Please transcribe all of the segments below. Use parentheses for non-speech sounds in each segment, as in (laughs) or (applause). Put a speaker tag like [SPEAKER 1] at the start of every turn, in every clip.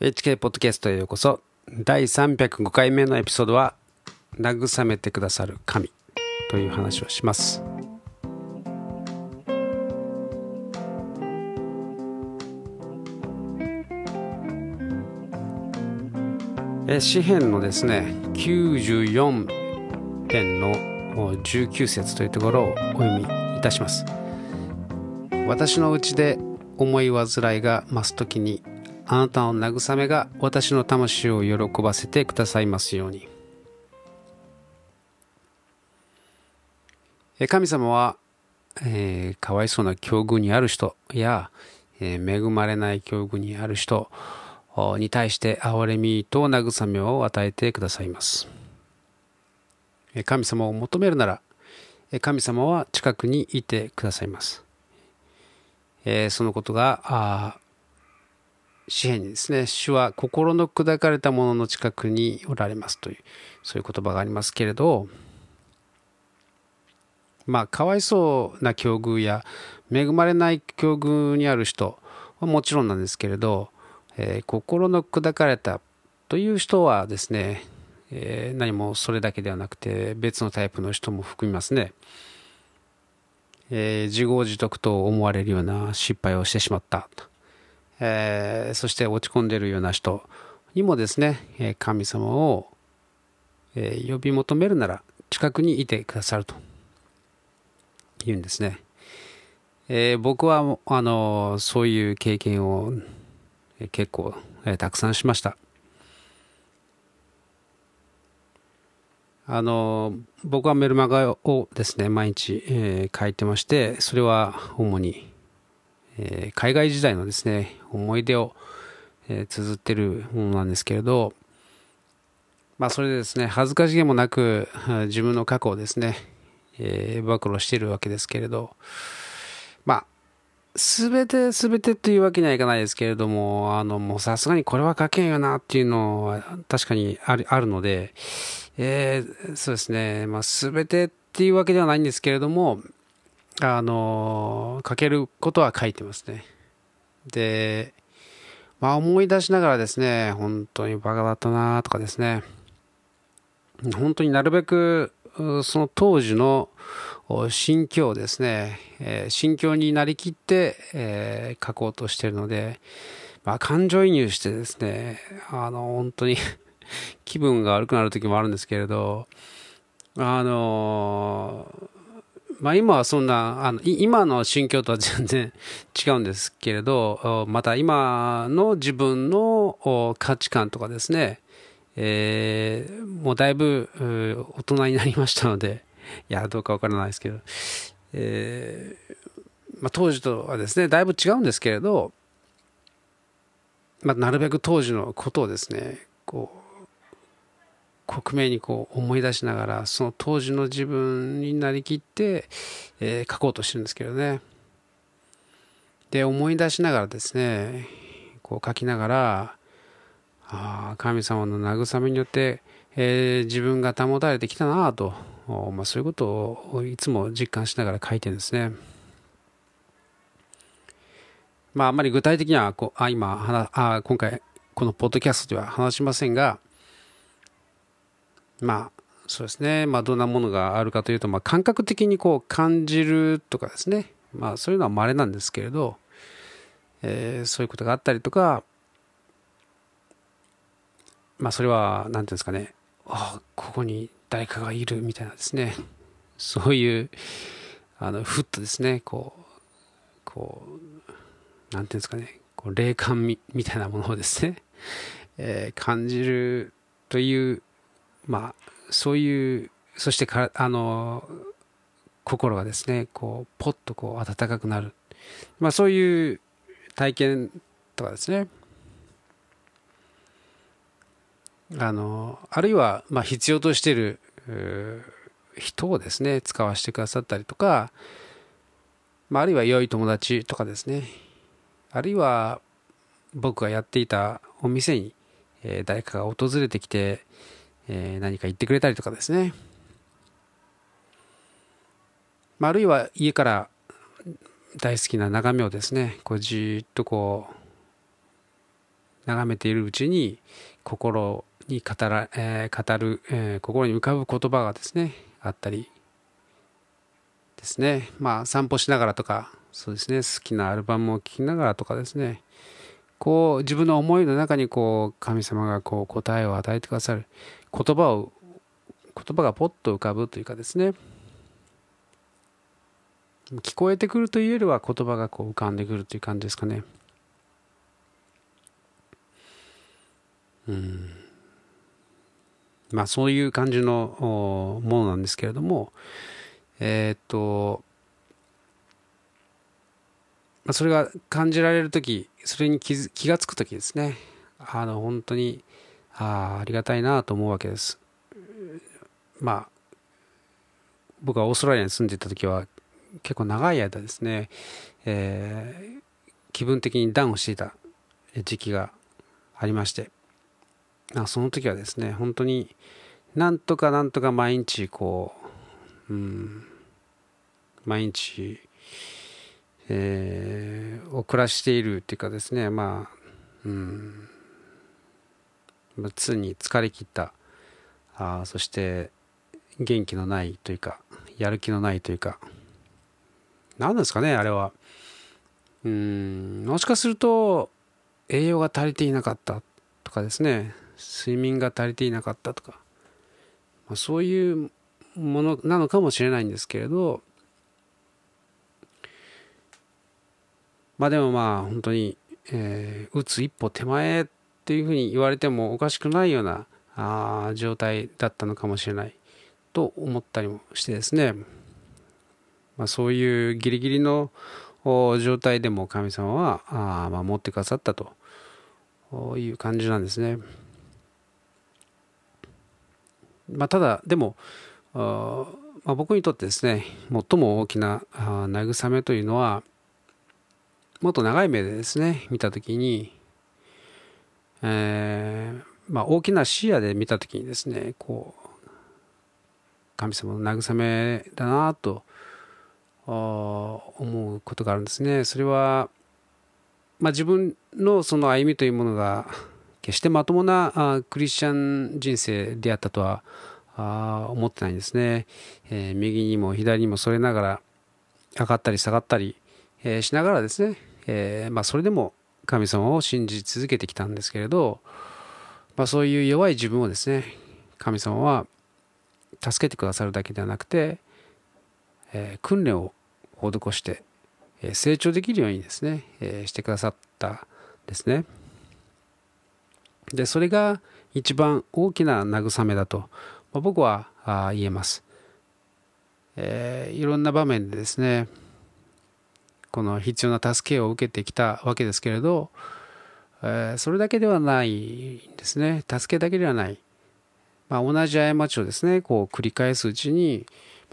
[SPEAKER 1] HK ポッドキャストへようこそ。第305回目のエピソードは「慰めてくださる神」という話をします。え詩篇のですね94編の19節というところをお読みいたします。私のうちで思い煩いが増すときにあなたの慰めが私の魂を喜ばせてくださいますように。神様は、えー、かわいそうな境遇にある人や、えー、恵まれない境遇にある人に対して憐れみと慰めを与えてくださいます。神様を求めるなら、神様は近くにいてくださいます。え、そのことが詩篇にですね、主は心の砕かれた者のの近くにおられますという、そういう言葉がありますけれど、まあ、かわいそうな境遇や恵まれない境遇にある人はもちろんなんですけれど、えー、心の砕かれたという人はですね、えー、何もそれだけではなくて別のタイプの人も含みますね。えー、自業自得と思われるような失敗をしてしまったえー、そして落ち込んでいるような人にもですね神様を、え、呼び求めるなら近くにいてくださると言うんですね、えー、僕はあのそういう経験を結構、えたくさんしました。あの僕はメルマガをですね毎日、え書いてましてそれは主にえー、海外時代のですね、思い出を、えー、綴ってるものなんですけれど、まあそれでですね、恥ずかしげもなく自分の過去をですね、えー、暴露してるわけですけれど、まあ、すべてすべてというわけにはいかないですけれども、あの、もうさすがにこれは書けんよなっていうのは確かにあるあるので、えー、そうですね、まあすべてっていうわけではないんですけれども、あの、書けることは書いてますね。で、まあ思い出しながらですね、本当にバカだったなとかですね、本当になるべくその当時の心境ですね、心境になりきって、書こうとしてるので、まあ、感情移入してですね、あの、本当に (laughs) 気分が悪くなる時もあるんですけれど、あのまあ、今はそんなあの今の心境とは全然違うんですけれどまた今の自分の価値観とかですね、えー、もうだいぶ大人になりましたので (laughs) いやどうかわからないですけど、えーまあ、当時とはですねだいぶ違うんですけれど、まあ、なるべく当時のことをですねこう克明にこう思い出しながらその当時の自分になりきって、えー、書こうとしてるんですけどねで思い出しながらですねこう書きながらああ神様の慰めによって、えー、自分が保たれてきたなと、まあ、そういうことをいつも実感しながら書いてるんですね。まあ、あんまり具体的にはこうあ今あ今回このポッドキャストでは話しませんがまあそうですね、まあ、どんなものがあるかというと、まあ、感覚的にこう感じるとかですね、まあ、そういうのは稀なんですけれど、えー、そういうことがあったりとか、まあ、それは何ていうんですかね。ああここに誰かがいるみたいなですね。そういうあのふっとですねこうこう何ていうんですかね。こう霊感みみたいなものをですね、えー、感じるというまあ、そういうそしてかあの心がですねこうポッとこう温かくなる、まあ、そういう体験とかですね。あのあるいはまあ必要としている人をですね使わせてくださったりとか、まあ、あるいは良い友達とかですね。あるいは僕がやっていたお店に、え誰かが訪れてきてえー、何か言ってくれたりとかですね、まあ、るいは家から大好きな眺めをですねこうじっとこう眺めているうちに心に語ら、えー、語る、えー、心に浮かぶ言葉がですねあったりですね。まあ散歩しながらとかそうですね。好きなアルバムを聴きながらとかですね。こう自分の思いの中にこう神様がこう答えを与えてくださる。言葉を言葉がポッと浮かぶというかですね。聞こえてくるというよりは言葉がこう浮かんでくるという感じですかね。うん。まあそういう感じのものなんですけれども。え、っとそれが感じられる時それに気気が付く時ですね。あの本当にあありがたいなと思うわけです。まあ僕はオーストラリアに住んでいた時は結構長い間ですね、えー、気分的にダウンしていた時期がありましてあその時はですね本当になんとかなんとか毎日こう、うん、毎日、えー、を暮らしているっていうかですねまあ、うん、常に疲れ切った。あそして元気のないというかやる気のないというか。何ですかねあれは。うんもしかすると栄養が足りていなかったとかですね。睡眠が足りていなかったとか、まあ、そういうものなのかもしれないんですけれど。まあでもまあ本当に、えー、打つ一歩手前っていうふうに言われてもおかしくないようなあ状態だったのかもしれないと思ったりもしてですね、まあ、そういうギリギリの状態でも神様はあ守ってくださったという感じなんですね。まあ、ただでもあ、まあ、僕にとってですね最も大きな慰めというのはもっと長い目でですね見た時に、えーまあ、大きな視野で見た時にですねこう神様の慰めだなと思うことがあるんですね。それは、まあ、自分のその歩みというものが決してまともなクリスチャン人生であったとは思ってないんですね。えー、右にも左にもそれながら上がったり下がったり、えー、しながらですね、えー、まあ、それでも神様を信じ続けてきたんですけれど、まあ、そういう弱い自分をですね神様は助けてくださるだけではなくて、えー、訓練を施して、えー、成長できるようにですね、えー、してくださったですね。でそれが一番大きな慰めだと、まあ、僕はあ言えます、えー。いろんな場面でですねこの必要な助けを受けてきたわけですけれど、えー、それだけではないんですね。助けだけではない。まあ、同じ過ちをですねこう繰り返すうちに、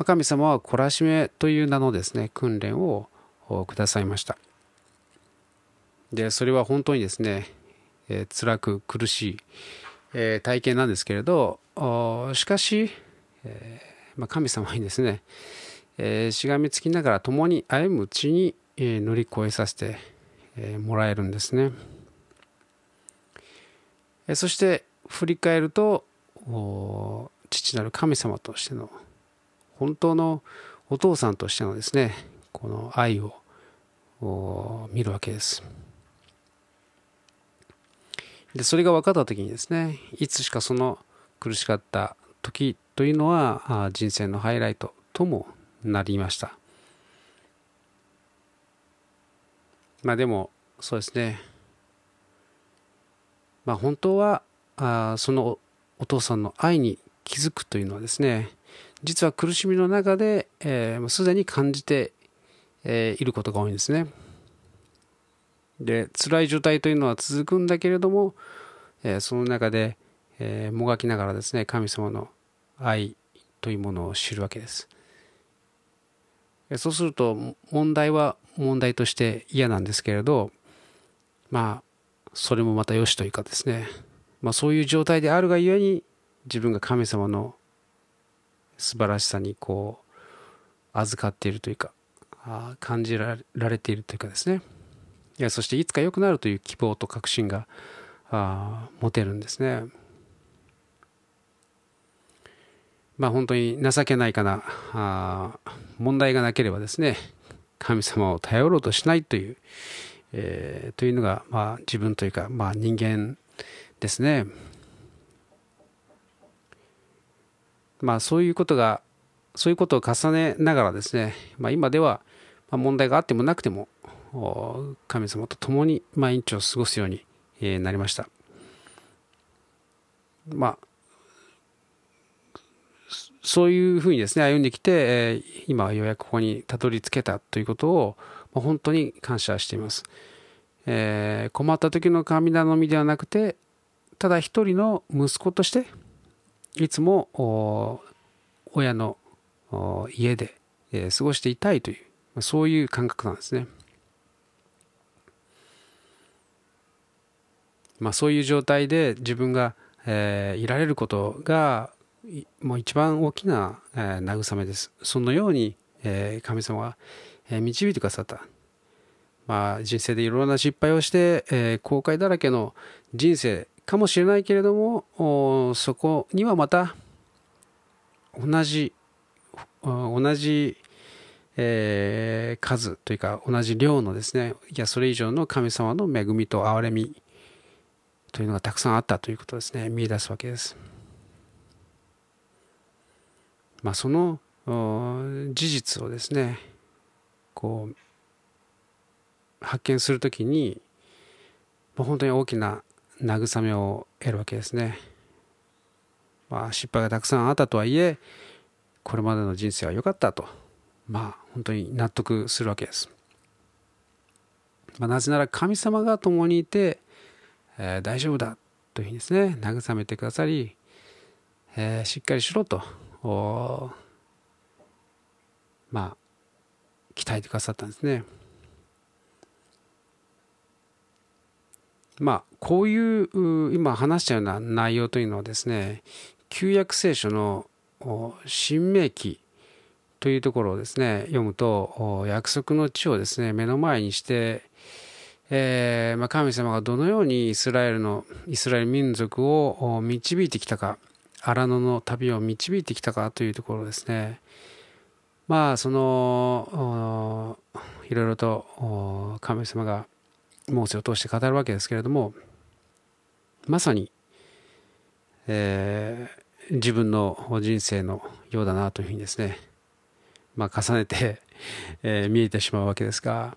[SPEAKER 1] 神様は懲らしめという名のですね訓練をくださいました。でそれは本当にですね、えー、辛く苦しい、えー、体験なんですけれどしかし、えーまあ、神様にですね、えー、しがみつきながら共に歩むうちに、えー、乗り越えさせて、えー、もらえるんですね、えー、そして振り返ると父なる神様としての本当のお父さんとしてのですねこの愛を見るわけです。でそれが分かった時にですねいつしかその苦しかった時というのは人生のハイライトともなりました。まあでもそうですねまあ本当はあそのお父さんの愛に気づくというのはですね実は苦しみの中で、えー、すでに感じて、えー、いることが多いんですね。で辛い状態というのは続くんだけれども、えー、その中で、えー、もがきながらですね神様の愛というものを知るわけです。そうすると問題は問題として嫌なんですけれどまあそれもまた良しというかですねまあ、そういう状態であるがゆえに自分が神様の素晴らしさにこう預かっているというかあ感じられているというかですねいやそしていつか良くなるという希望と確信があ持てるんですね。まあ本当に情けないかなあ問題がなければですね神様を頼ろうとしないという、えー、というのが、まあ、自分というか、まあ、人間ですね。まあそういうことがそういうことを重ねながらですね、まあ、今では問題があってもなくても神様と共に毎日を過ごすようになりました。まあそういうふうにですね歩んできて、え今ようやくここにたどり着けたということを、ま本当に感謝しています。えー、困った時の神頼みではなくてただ一人の息子としていつも親の家で、え過ごしていたいというまあそういう感覚なんですね。まあ、そういう状態で自分が、えー、いられることがもう一番大きな、え、慰めです。そのように、え、神様は、え、導いてくださった。まあ、人生でいろいろな失敗をして、えー、後悔だらけの人生かもしれないけれどもそこにはまた同じ同じ、えー、数というか同じ量のですねいやそれ以上の神様の恵みと憐れみというのがたくさんあったということですね見出すわけです。まあ、その事実をですねこう発見するときに本当に大きな慰めを得るわけですね。まあ、失敗がたくさんあったとはいえこれまでの人生は良かったとまあ本当に納得するわけです。まあ、なぜなら神様が共にいて、えー、大丈夫だというふうにですね慰めてくださり、えー、しっかりしろとまあ鍛えてくださったんですね。まあこういう今話したような内容というのはですね旧約聖書の新明記というところをですね読むと約束の地をですね目の前にして、えーまあ、神様がどのようにイスラエルのイスラエル民族を導いてきたか荒野の旅を導いてきたかというところですね。まあそのいろいろと神様がモーセを通して語るわけですけれどもまさに、えー、自分の人生のようだなというふうにですね、まあ、重ねて、え、見えてしまうわけですが、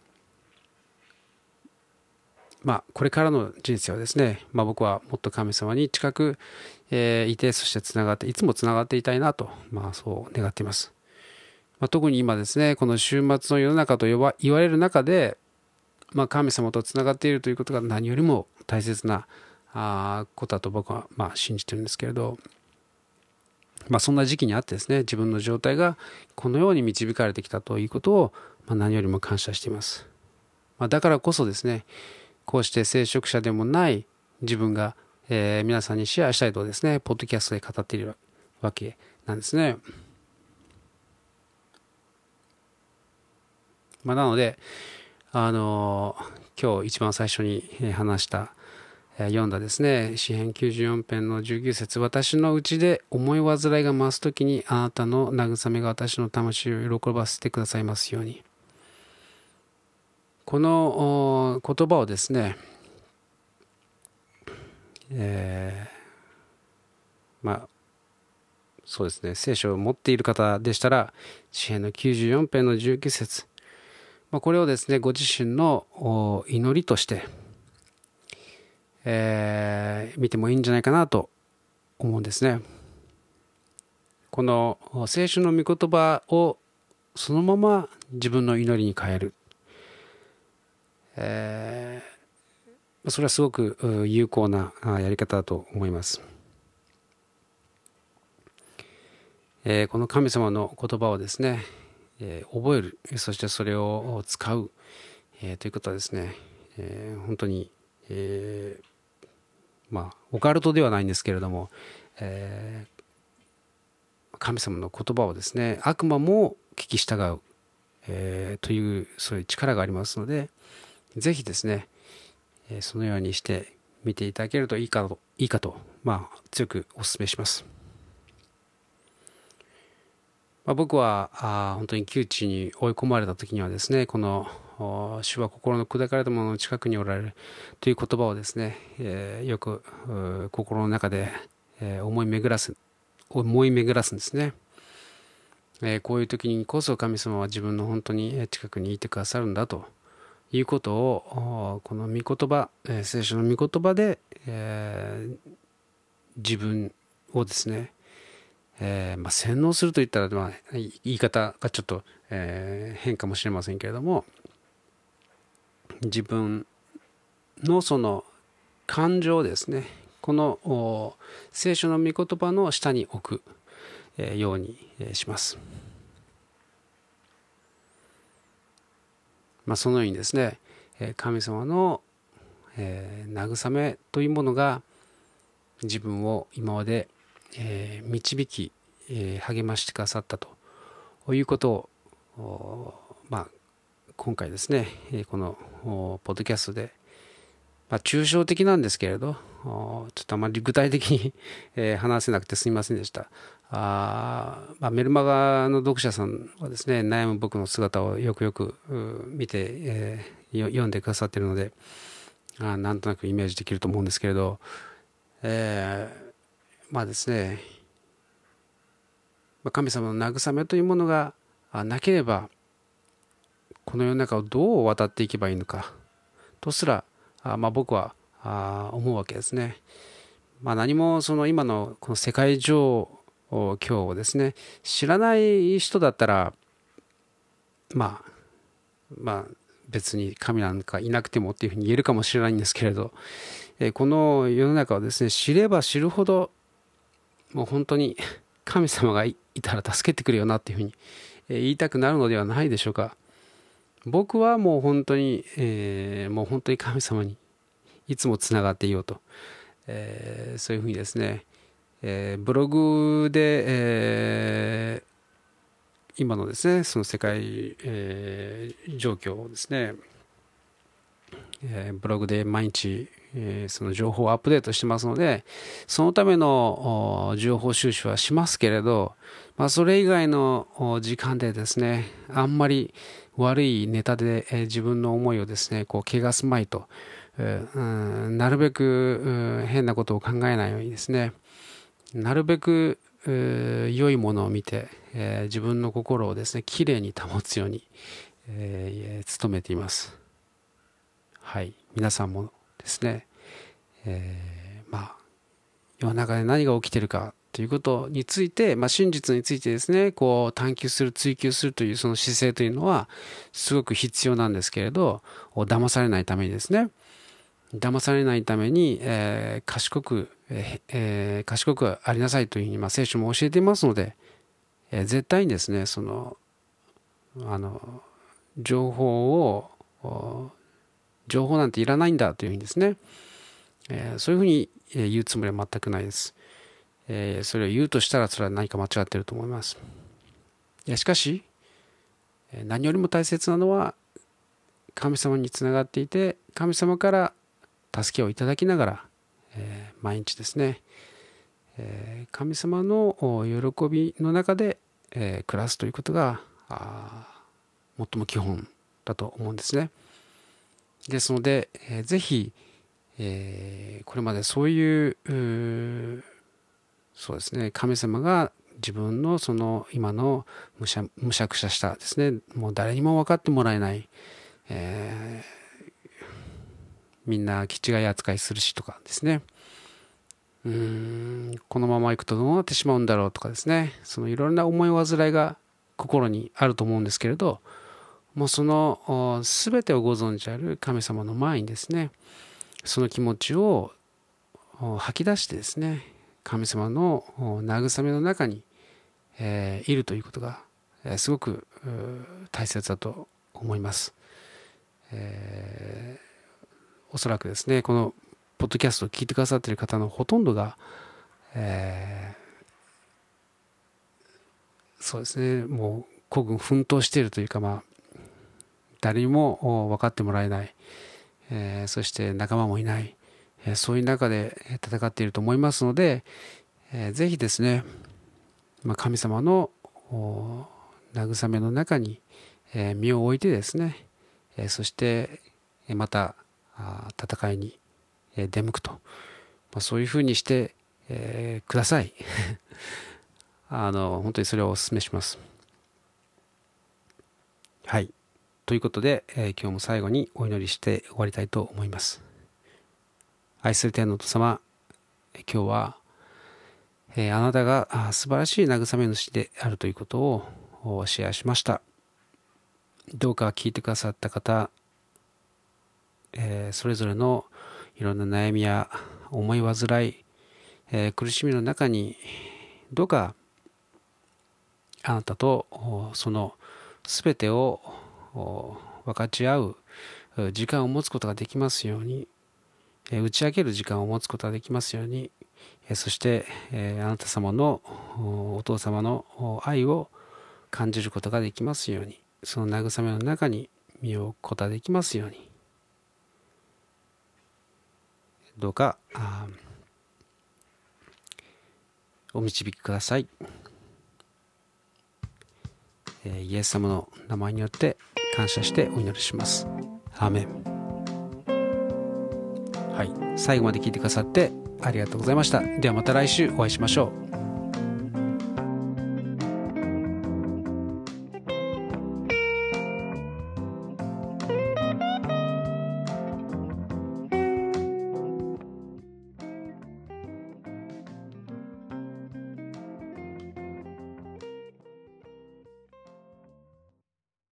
[SPEAKER 1] まあ、これからの人生はですね、まあ、僕はもっと神様に近く、えー、いてそしてつながっていつもつながっていたいなと、まあ、そう願っています。まあ、特に今ですねこの週末の世の中と言われる中で、まあ、神様とつながっているということが何よりも大切なあことだと僕はまあ信じてるんですけれど、まあ、そんな時期にあってですね自分の状態がこのように導かれてきたということを、まあ、何よりも感謝しています。まあ、だからこそですねこうして聖職者でもない自分が、えー、皆さんにシェアしたいとですねポッドキャストで語っているわけなんですね。まあ、なのであの今日一番最初に話したえ読んだですね詩編94編の19節私のうちで思い煩いが増す時にあなたの慰めが私の魂を喜ばせてくださいますようにこの言葉をですねえー、まあそうですね聖書を持っている方でしたら詩編の94編の19節まあ、これをですねご自身の祈りとして、えー、見てもいいんじゃないかなと思うんですね。この聖書の御言葉をそのまま自分の祈りに変える、えー、それはすごく有効なやり方だと思います。えー、この神様の言葉をですねえー、覚える。そしてそれを使う、えー、ということはですね、えー、本当に、えまあオカルトではないんですけれども、え神様の言葉をですね悪魔も聞き従う、えというそういう力がありますので是非ですね、そのようにして見ていただけるといいかと、いいかと、まあ、強くお勧めします。まあ、僕はあ本当に窮地に追い込まれた時にはですね、この主は心の砕かれたものの近くにおられるという言葉をですね、えー、よく心の中で、えー、思い巡らす、思い巡らすんですね。えー、こういう時にこそ神様は自分の本当に近くにいてくださるんだということをこの御言葉、聖書の御言葉で、えー、自分をですね、えーまあ、洗脳するといったら、まあ、言い方がちょっと、えー、変かもしれませんけれども自分のその感情ですねこの聖書の御言葉の下に置く、え、ようにします。まあ、そのようにですね神様の、え、慰めというものが自分を今まで、え、導き、え、励ましてくださったということを、まあ、今回ですねこのポッドキャストで、まあ、抽象的なんですけれどちょっとあまり具体的に (laughs) え話せなくてすみませんでした。あ、まあ、メルマガの読者さんはですね悩む僕の姿をよくよく見て、えー、読んでくださっているのであなんとなくイメージできると思うんですけれど、えー、まあですねまあ神様の慰めというものがなければこの世の中をどう渡っていけばいいのかとすらあまあ、僕はあ思うわけですね。まあ、何もその今のこの世界状況をですね知らない人だったらまあまあ別に神なんかいなくてもっていうふうに言えるかもしれないんですけれどこの世の中をですね知れば知るほどもう本当に (laughs) 神様がいたら助けてくれよなっていうふうに言いたくなるのではないでしょうか僕はもう本当に、え、もう本当に神様にいつもつながっていようと、えー、そういうふうにですね、えー、ブログで、えー、今のですねその世界、えー、状況をですね、えー、ブログで毎日、えー、その情報をアップデートしてますのでそのための情報収集はしますけれど、まあ、それ以外の時間でですねあんまり悪いネタで、えー、自分の思いをですねこう汚すまいと、なるべく変なことを考えないようにですね。なるべく良いものを見て、え、自分の心をですねきれいに保つように、えー、努めています。はい。皆さんもですね、え、まあ世の中で何が起きてるかということについて、まあ、真実についてですねこう探求する追求するというその姿勢というのはすごく必要なんですけれど騙されないためにですね騙されないために、えー、賢く、えー、賢くありなさいというふうに、まあ、聖書も教えていますので、えー、絶対にですねそのあの情報を情報なんていらないんだというふうにですね、えー、そういうふうに言うつもりは全くないです。えー、それを言うとしたらそれは何か間違ってると思います。いやしかし何よりも大切なのは神様につながっていて神様から助けをいただきながら、えー、毎日ですね、えー、神様の喜びの中で、えー、暮らすということが最も基本だと思うんですね。ですので、えー、ぜひ、えー、これまでそういうそうですね神様が自分のその今のむしゃむしゃくしゃしたですねもう誰にも分かってもらえない、えー、みんな気違い扱いするしとかですね。うーんこのままいくとどうなってしまうんだろうとかですね。そのいろんな思い煩いが心にあると思うんですけれどもうその全てをご存知ある神様の前にですねその気持ちを吐き出してですね神様の慰めの中に、え、いるということが、え、すごく大切だと思います、えー、おそらくですねこのポッドキャストを聞いてくださっている方のほとんどが、えー、そうですねもう孤軍奮闘しているというかまあ誰にも分かってもらえない、えー、そして仲間もいない、えそういう中で戦っていると思いますので、えー、ぜひですね、まあ、神様の慰めの中に、え身を置いてですね、えそしてまた戦いに出向くと、まあ、そういうふうにして、えー、ください。(laughs) あの本当にそれをお勧めします。はい。ということで、えー、今日も最後にお祈りして終わりたいと思います。愛する天のお父様今日は、えー、あなたが素晴らしい慰め主であるということをシェアしました。どうか聞いてくださった方、えー、それぞれのいろんな悩みや思い煩い、えー、苦しみの中にどうかあなたとその全てを分かち合う時間を持つことができますようにえ打ち明ける時間を持つことができますようにえそしてえあなた様のお父様の愛を感じることができますようにその慰めの中に身を置くことができますように。どうかお導きください。えイエス様の名前によって感謝してお祈りします。アーメン。はい。最後まで聞いてくださってありがとうございました。ではまた来週お会いしましょう。